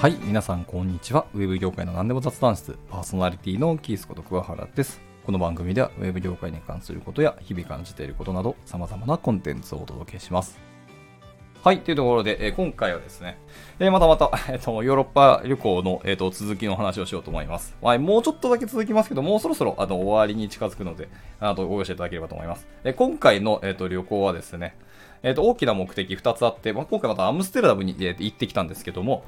はい、皆さんこんにちは。ウェブ業界の何でも雑談室、パーソナリティのキースこと桑原です。この番組ではウェブ業界に関することや日々感じていることなど様々なコンテンツをお届けします。はい、というところで、えー今回はですね、えーまたまた、えっと、ヨーロッパ旅行の、えっと続きの話をしようと思います。はい、もうちょっとだけ続きますけど、もうそろそろあの終わりに近づくので、あとご容赦いただければと思います。えー今回の、えっと旅行はですね、えっと大きな目的2つあって、まあ、今回またアムステルダムに、えー行ってきたんですけども、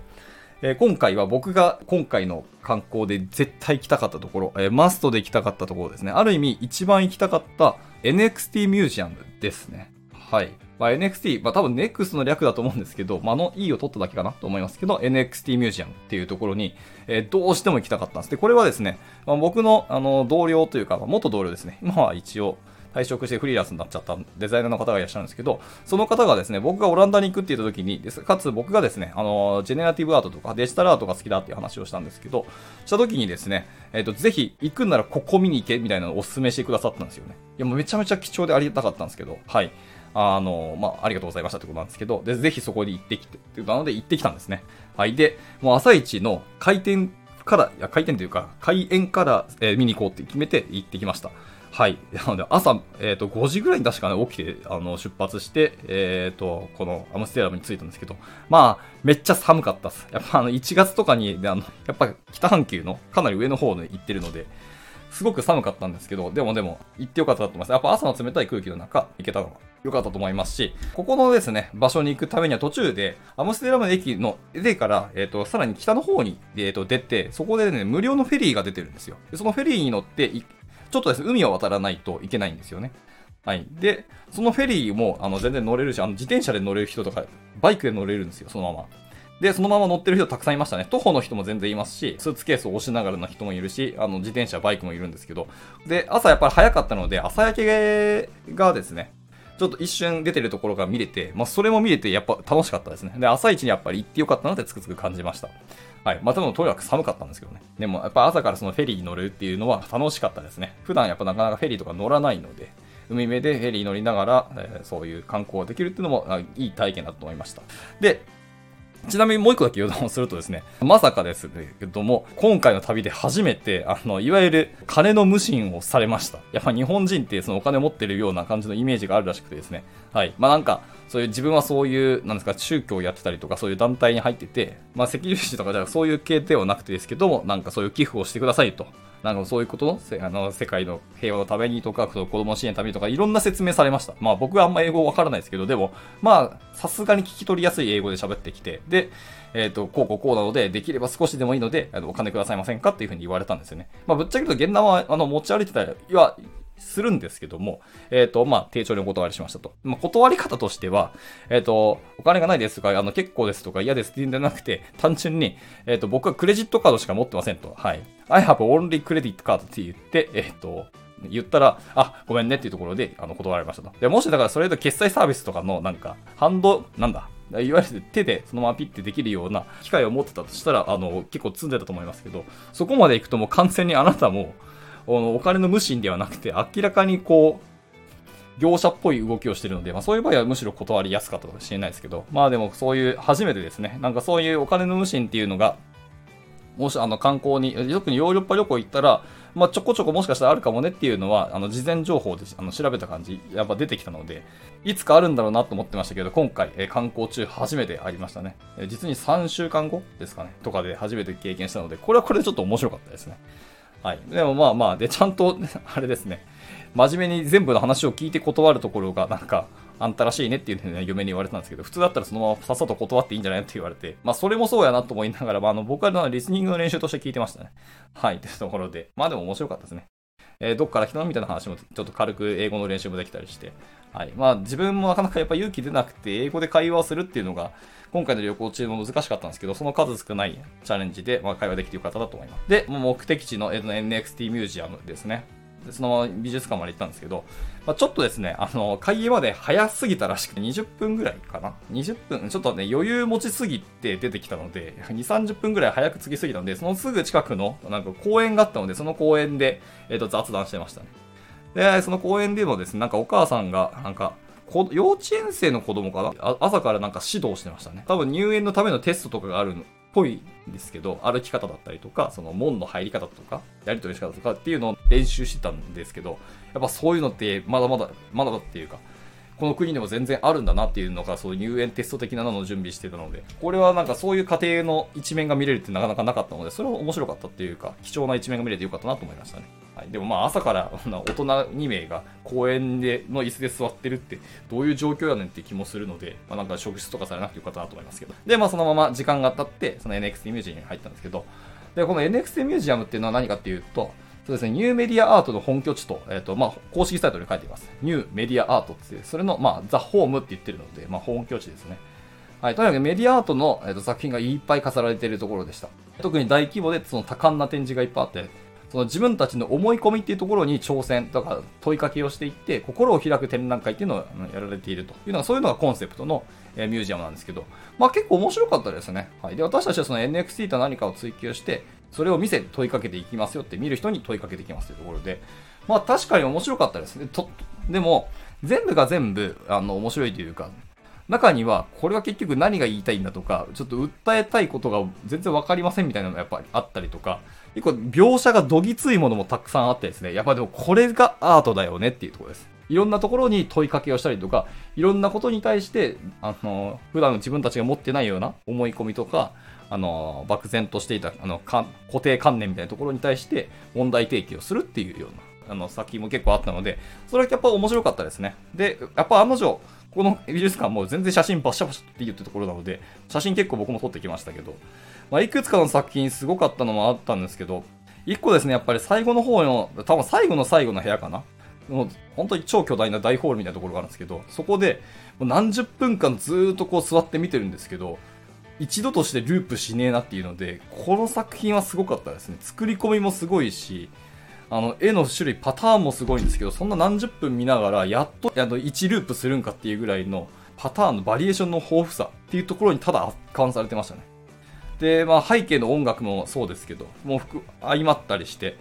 えー今回は僕が今回の観光で絶対行きたかったところ、えーマストで行きたかったところですね。ある意味一番行きたかった NXT ミュージアムですね。はい。まあ、NXT、まあ多分 NEXT の略だと思うんですけど、まあの E を取っただけかなと思いますけど、NXT ミュージアムっていうところに、えーどうしても行きたかったんです。で、これはですね、まあ、僕のあの同僚というか、元同僚ですね。今は一応、退職してフリーランスになっちゃったデザイナーの方がいらっしゃるんですけど、その方がですね、僕がオランダに行くって言った時に、ですかつ僕がですね、あの、ジェネラティブアートとかデジタルアートが好きだっていう話をしたんですけど、した時にですね、えっ、と、ぜひ行くんならここ見に行けみたいなのをお勧めしてくださったんですよね。いや、もうめちゃめちゃ貴重でありがたかったんですけど、はい。あの、まあ、ありがとうございましたってことなんですけど、で、ぜひそこに行ってきて、っていうので行ってきたんですね。はい。で、もう朝一の開店から、いや、開店というか、開園から、えー見に行こうって決めて行ってきました。はい。なので、朝、えっ、と、5時ぐらいに確かね、起きて、あの、出発して、えっ、と、このアムステルダムに着いたんですけど、まあ、めっちゃ寒かったです。やっぱ、あの、1月とかに、であの、やっぱ、北半球のかなり上の方に行ってるので、すごく寒かったんですけど、でもでも、行ってよかったと思います。やっぱ朝の冷たい空気の中、行けたのが良かったと思いますし、ここのですね、場所に行くためには途中で、アムステルダム駅の、駅から、えっ、と、さらに北の方に、えっ、と、出て、そこでね、無料のフェリーが出てるんですよ。でそのフェリーに乗って、ちょっとですね、海を渡らないといけないんですよね。はい。で、そのフェリーも、あの、全然乗れるし、あの、自転車で乗れる人とか、バイクで乗れるんですよ、そのまま。で、そのまま乗ってる人たくさんいましたね。徒歩の人も全然いますし、スーツケースを押しながらの人もいるし、あの、自転車、バイクもいるんですけど、で、朝やっぱり早かったので、朝焼けがですね、ちょっと一瞬出てるところが見れて、まあ、それも見れて、やっぱ楽しかったですね。で、朝一にやっぱり行ってよかったなってつくつく感じました。はい。まあ、でもとにかく寒かったんですけどね。でも、やっぱ朝からそのフェリーに乗るっていうのは楽しかったですね。普段やっぱなかなかフェリーとか乗らないので、海辺でフェリー乗りながら、えーそういう観光ができるっていうのもあいい体験だと思いました。で、ちなみにもう一個だけ余談をするとですね、まさかですけども、今回の旅で初めて、あの、いわゆる金の無心をされました。やっぱ日本人ってそのお金持ってるような感じのイメージがあるらしくてですね。はい。まあなんか、そういう自分はそういう、なんですか、宗教をやってたりとか、そういう団体に入ってて、まあ赤十字とかじゃそういう系ではなくてですけども、なんかそういう寄付をしてくださいと。なんかそういうことせあの世界の平和のためにとか、その子供支援のためにとか、いろんな説明されました。まあ僕はあんま英語わからないですけど、でも、まあ、さすがに聞き取りやすい英語で喋ってきて、で、えっ、と、こうこうこうなので、できれば少しでもいいので、あのお金くださいませんかっていうふうに言われたんですよね。まあぶっちゃけ言うと、現段は、あの、持ち歩いてたりは、するんですけども、えっ、と、まあ、丁重にお断りしましたと。まあ、断り方としては、えっ、と、お金がないですとか、あの、結構ですとか嫌ですっていうんじゃなくて、単純に、えっ、と、僕はクレジットカードしか持ってませんと。はい。I have only credit card って言って、えっ、と、言ったら、あ、ごめんねっていうところで、あの、断られましたと。で、もしだからそれで決済サービスとかの、なんか、ハンド、なんだ、いわゆる手でそのままピッてできるような機械を持ってたとしたら、あの、結構積んでたと思いますけど、そこまで行くともう完全にあなたも、お金の無心ではなくて、明らかにこう、業者っぽい動きをしてるので、まあそういう場合はむしろ断りやすかったかもしれないですけど、まあでもそういう、初めてですね、なんかそういうお金の無心っていうのが、もしあの観光に、特にヨーロッパ旅行行ったら、まあちょこちょこもしかしたらあるかもねっていうのは、あの事前情報であの調べた感じ、やっぱ出てきたので、いつかあるんだろうなと思ってましたけど、今回、え観光中初めてありましたね。実に3週間後ですかね、とかで初めて経験したので、これはこれでちょっと面白かったですね。はい。でもまあまあ、で、ちゃんと、あれですね、真面目に全部の話を聞いて断るところが、なんか、あんたらしいねっていうふうに嫁に言われたんですけど、普通だったらそのままさっさと断っていいんじゃないって言われて、まあそれもそうやなと思いながら、まああの僕はリスニングの練習として聞いてましたね。はい、というところで、まあでも面白かったですね。えーどっから来たの？みたいな話もちょっと軽く英語の練習もできたりして、はい。まあ自分もなかなかやっぱ勇気出なくて、英語で会話をするっていうのが、今回の旅行中も難しかったんですけど、その数少ないチャレンジで、まあ、会話できてよかったと思います。で、目的地の NXT ミュージアムですね。そのまま美術館まで行ったんですけど、まあ、ちょっとですね、あの、会議まで早すぎたらしくて20分ぐらいかな ?20 分、ちょっとね、余裕持ちすぎて出てきたので、2、30分ぐらい早く着きすぎたので、そのすぐ近くの、なんか公園があったので、その公園で、えっ、と、雑談してましたね。で、その公園でもですね、なんかお母さんが、なんか、幼稚園生の子供かな？朝からなんか指導してましたね。多分入園のためのテストとかがあるぽいんですけど、歩き方だったりとか、その門の入り方とか、やり取りし方とかっていうのを練習してたんですけど、やっぱそういうのってまだまだ、まだだっていうか、この国でも全然あるんだなっていうのが、そういう入園テスト的なのを準備してたので、これはなんかそういう過程の一面が見れるってなかなかなかったので、それは面白かったっていうか、貴重な一面が見れてよかったなと思いましたね。はい、でもまあ朝から大人2名が公園での椅子で座ってるってどういう状況やねんって気もするので、まあ、なんか職質とかされなくてよかったなと思いますけど。で、まあそのまま時間が経って、その NXT ミュージアムに入ったんですけど、で、この NXT ミュージアムっていうのは何かっていうと、そうですね、ニューメディアアートの本拠地と、えっ、ー、と、まあ、公式サイトに書いています。ニューメディアアートっていう、それの、まあ、ザ・ホームって言ってるので、まあ、本拠地ですね。はい、とにかくメディアアートの、えーと、作品がいっぱい飾られているところでした。特に大規模でその多感な展示がいっぱいあって、その自分たちの思い込みっていうところに挑戦とか問いかけをしていって、心を開く展覧会っていうのをやられているというのが、そういうのがコンセプトのミュージアムなんですけど、まあ結構面白かったですね。はい。で、私たちはその NXT と何かを追求して、それを見せ問いかけていきますよって見る人に問いかけていきますというところで、まあ確かに面白かったですね。と、でも、全部が全部、あの、面白いというか、中には、これは結局何が言いたいんだとか、ちょっと訴えたいことが全然わかりませんみたいなのがやっぱりあったりとか、結構描写がどぎついものもたくさんあってですね、やっぱでもこれがアートだよねっていうところです。いろんなところに問いかけをしたりとか、いろんなことに対して、あの、普段自分たちが持ってないような思い込みとか、あの、漠然としていた、あの、固定観念みたいなところに対して問題提起をするっていうような、あの、作品も結構あったので、それはやっぱ面白かったですね。で、やっぱ案の定、この美術館も全然写真バシャバシャって言ってるところなので、写真結構僕も撮ってきましたけど、まあ、いくつかの作品すごかったのもあったんですけど、一個ですね、やっぱり最後の方の、多分最後の最後の部屋かな。もう本当に超巨大な大ホールみたいなところがあるんですけど、そこでもう何十分間ずっとこう座って見てるんですけど、一度としてループしねえなっていうので、この作品はすごかったですね。作り込みもすごいし、あの、絵の種類、パターンもすごいんですけど、そんな何十分見ながら、やっと、あの、1ループするんかっていうぐらいの、パターンのバリエーションの豊富さっていうところにただ圧巻されてましたね。で、まあ背景の音楽もそうですけど、もう相まったりして、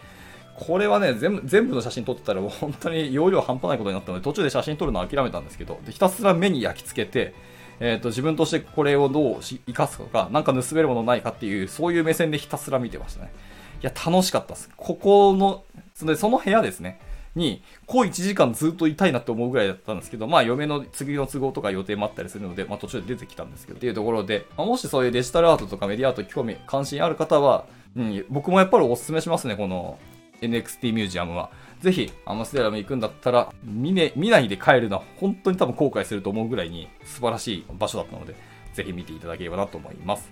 これはね、全部、全部の写真撮ってたら本当に容量半端ないことになったので、途中で写真撮るのを諦めたんですけど、でひたすら目に焼き付けて、え、ー、と、自分としてこれをどう生かすとか、なんか盗めるものないかっていう、そういう目線でひたすら見てましたね。いや、楽しかったです。ここの、そのその部屋ですね。に、こう1時間ずっといたいなって思うぐらいだったんですけど、まあ嫁の次の都合とか予定もあったりするので、まあ途中で出てきたんですけど、っていうところで、まあ、もしそういうデジタルアートとかメディアアート興味、関心ある方は、うん、僕もやっぱりお勧めしますね、この NXT ミュージアムは。ぜひ、アムステラム行くんだったら、見ね、見ないで帰るのは本当に多分後悔すると思うぐらいに素晴らしい場所だったので、ぜひ見ていただければなと思います。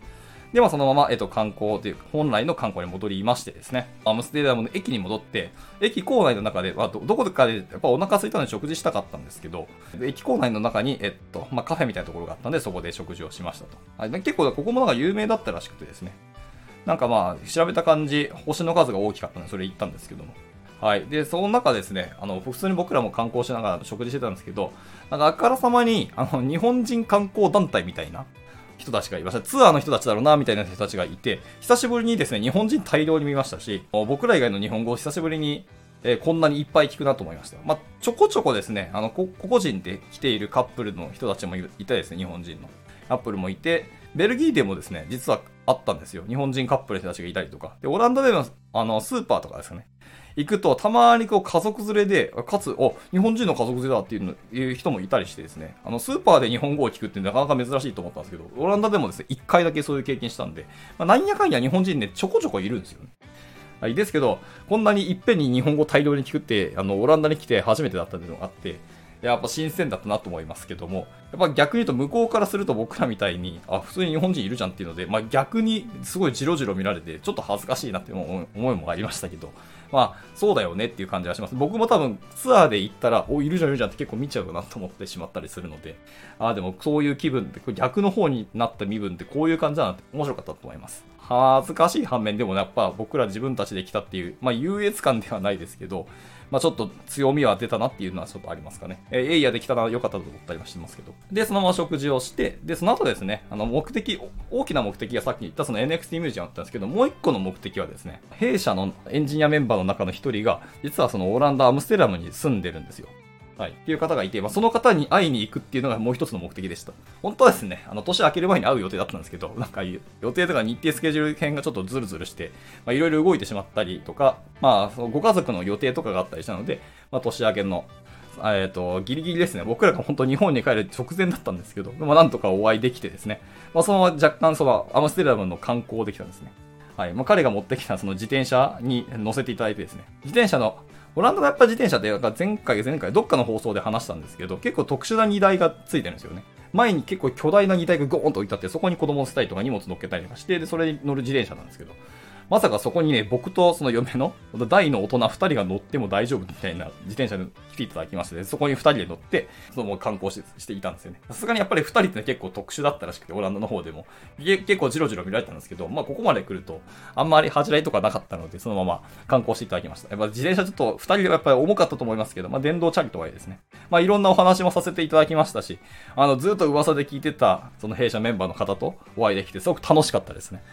で、はそのまま、えっと、観光という、本来の観光に戻りましてですね、アムステルダムの駅に戻って、駅構内の中で、まあ、ど、どこかで、やっぱお腹空いたので食事したかったんですけど、駅構内の中に、えっと、まあ、カフェみたいなところがあったんで、そこで食事をしましたと。はい、結構、ここもなんか有名だったらしくてですね、なんかまあ、調べた感じ、星の数が大きかったので、それ行ったんですけども。はい。で、その中ですね、あの、普通に僕らも観光しながら食事してたんですけど、なんかあからさまに、あの、日本人観光団体みたいな、人たちがいました。ツアーの人たちだろうな、みたいな人たちがいて、久しぶりにですね、日本人大量に見ましたし、僕ら以外の日本語を久しぶりに、えー、こんなにいっぱい聞くなと思いました。まあ、ちょこちょこですね、あの、個々人で来ているカップルの人たちもいてですね、日本人の。カップルもいて、ベルギーでもですね、実はあったんですよ。日本人カップルの人たちがいたりとか。で、オランダでも、あの、スーパーとかですね、行くと、たまにこう家族連れで、かつ、お、日本人の家族連れだっていうのいう人もいたりしてですね、あの、スーパーで日本語を聞くってなかなか珍しいと思ったんですけど、オランダでもですね、一回だけそういう経験したんで、まあ、なんやかんや日本人ね、ちょこちょこいるんですよね。はい、ですけど、こんなにいっぺんに日本語大量に聞くって、あの、オランダに来て初めてだったっていうのがあって、やっぱ新鮮だったなと思いますけども、やっぱ逆に言うと向こうからすると僕らみたいに、あ、普通に日本人いるじゃんっていうので、まあ逆にすごいジロジロ見られて、ちょっと恥ずかしいなって思いもありましたけど、まあそうだよねっていう感じがします。僕も多分ツアーで行ったら、お、いるじゃんいるじゃんって結構見ちゃうなと思ってしまったりするので、あ、でもそういう気分って、逆の方になった身分ってこういう感じだなって面白かったと思います。恥ずかしい反面でもねやっぱ僕ら自分たちで来たっていう、まあ優越感ではないですけど、まあ、ちょっと強みは出たなっていうのはちょっとありますかね。えー、エイヤできたら良かったと思ったりはしてますけど。で、そのまま食事をして、で、その後ですね、あの、目的、大きな目的がさっき言ったその NXT ミュージアムだったんですけど、もう一個の目的はですね、弊社のエンジニアメンバーの中の一人が、実はそのオランダ・アムステラムに住んでるんですよ。はい。っていう方がいて、まあ、その方に会いに行くっていうのがもう一つの目的でした。本当はですね、あの、年明ける前に会う予定だったんですけど、なんか予定とか日程スケジュール編がちょっとズルズルして、まあ、いろいろ動いてしまったりとか、まあ、ご家族の予定とかがあったりしたので、まあ、年明けの、えっ、ー、と、ギリギリですね。僕らが本当日本に帰る直前だったんですけど、まあ、なんとかお会いできてですね、まあ、その若干そのアムステルダムの観光できたんですね。はい。まあ、彼が持ってきたその自転車に乗せていただいてですね、自転車のオランダのやっぱ自転車って前回、前回どっかの放送で話したんですけど、結構特殊な荷台がついてるんですよね。前に結構巨大な荷台がゴーンと置いてあって、そこに子供を捨てたりとか荷物乗っけたりとかして、で、それに乗る自転車なんですけど、まさかそこにね、僕とその嫁の大の大人2人が乗っても大丈夫みたいな自転車に来ていただきまして、そこに2人で乗って、その観光していたんですよね。さすがにやっぱり2人って結構特殊だったらしくて、オランダの方でも。結構ジロジロ見られたんですけど、まあここまで来ると、あんまり恥じらいとかなかったので、そのまま観光していただきました。やっぱ自転車ちょっと2人ではやっぱり重かったと思いますけど、まあ電動チャリとはいえですね。まあいろんなお話もさせていただきましたし、あの、ずっと噂で聞いてた、その弊社メンバーの方とお会いできて、すごく楽しかったですね。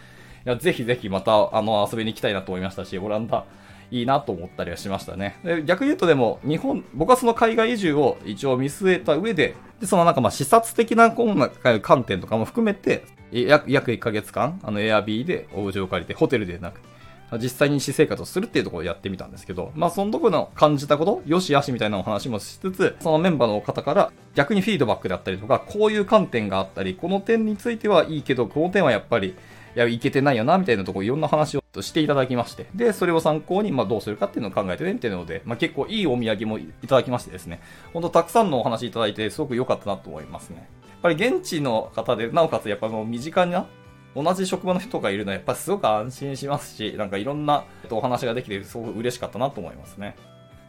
いやぜひぜひまたあの遊びに行きたいなと思いましたし、オランダいいなと思ったりはしましたね。で逆に言うとでも、日本、僕はその海外移住を一応見据えた上で、でそのなんかまあ視察的な観点とかも含めて、約約1ヶ月間、あの、エアビーでお家を借りて、ホテルでなく、実際に私生活をするっていうところをやってみたんですけど、まあそのところの感じたこと、よしあしみたいなお話もしつつ、そのメンバーの方から逆にフィードバックだったりとか、こういう観点があったり、この点についてはいいけど、この点はやっぱりいや、いけてないよな、みたいなところいろんな話をしていただきまして、で、それを参考に、まあ、どうするかっていうのを考えてね、っていうので、まあ、結構いいお土産もいただきましてですね、ほんとたくさんのお話いただいて、すごく良かったなと思いますね。やっぱり現地の方で、なおかつやっぱもう身近な、同じ職場の人がいるのはやっぱすごく安心しますし、なんかいろんなお話ができて、すごく嬉しかったなと思いますね。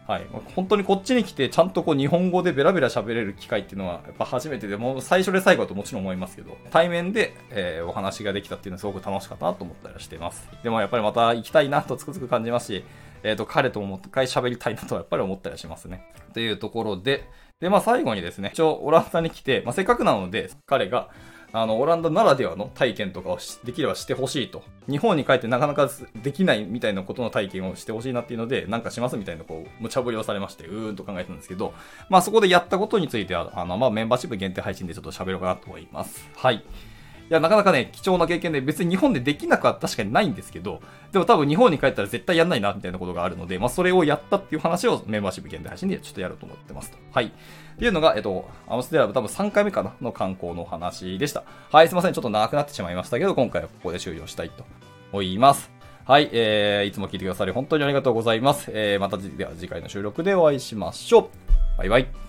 はい。本当にこっちに来て、ちゃんとこう日本語でベラベラ喋れる機会っていうのは、やっぱ初めてで、もう最初で最後だともちろん思いますけど、対面で、えー、お話ができたっていうのはすごく楽しかったなと思ったりしています。でもやっぱりまた行きたいなとつくづく感じますし、えっ、ー、と、彼とももう一回喋りたいなとはやっぱり思ったりしますね。というところで、で、まあ最後にですね、一応オランダに来て、まあせっかくなので、彼が、あの、オランダならではの体験とかをできればしてほしいと。日本に帰ってなかなかできないみたいなことの体験をしてほしいなっていうので、なんかしますみたいな、こう、無茶ぶりをされまして、うーんと考えたんですけど、まあそこでやったことについては、あの、まあメンバーシップ限定配信でちょっと喋ろうかなと思います。はい。いや、なかなかね、貴重な経験で、別に日本でできなくは確かにないんですけど、でも多分日本に帰ったら絶対やんないな、みたいなことがあるので、まあそれをやったっていう話をメンバーシップ限定配信でちょっとやろうと思ってますと。はい。っていうのが、えっと、アムステルダム多分3回目かなの観光の話でした。はい、すいません。ちょっと長くなってしまいましたけど、今回はここで終了したいと思います。はい、えー、いつも聞いてくださり本当にありがとうございます。えー、また次回の収録でお会いしましょう。バイバイ。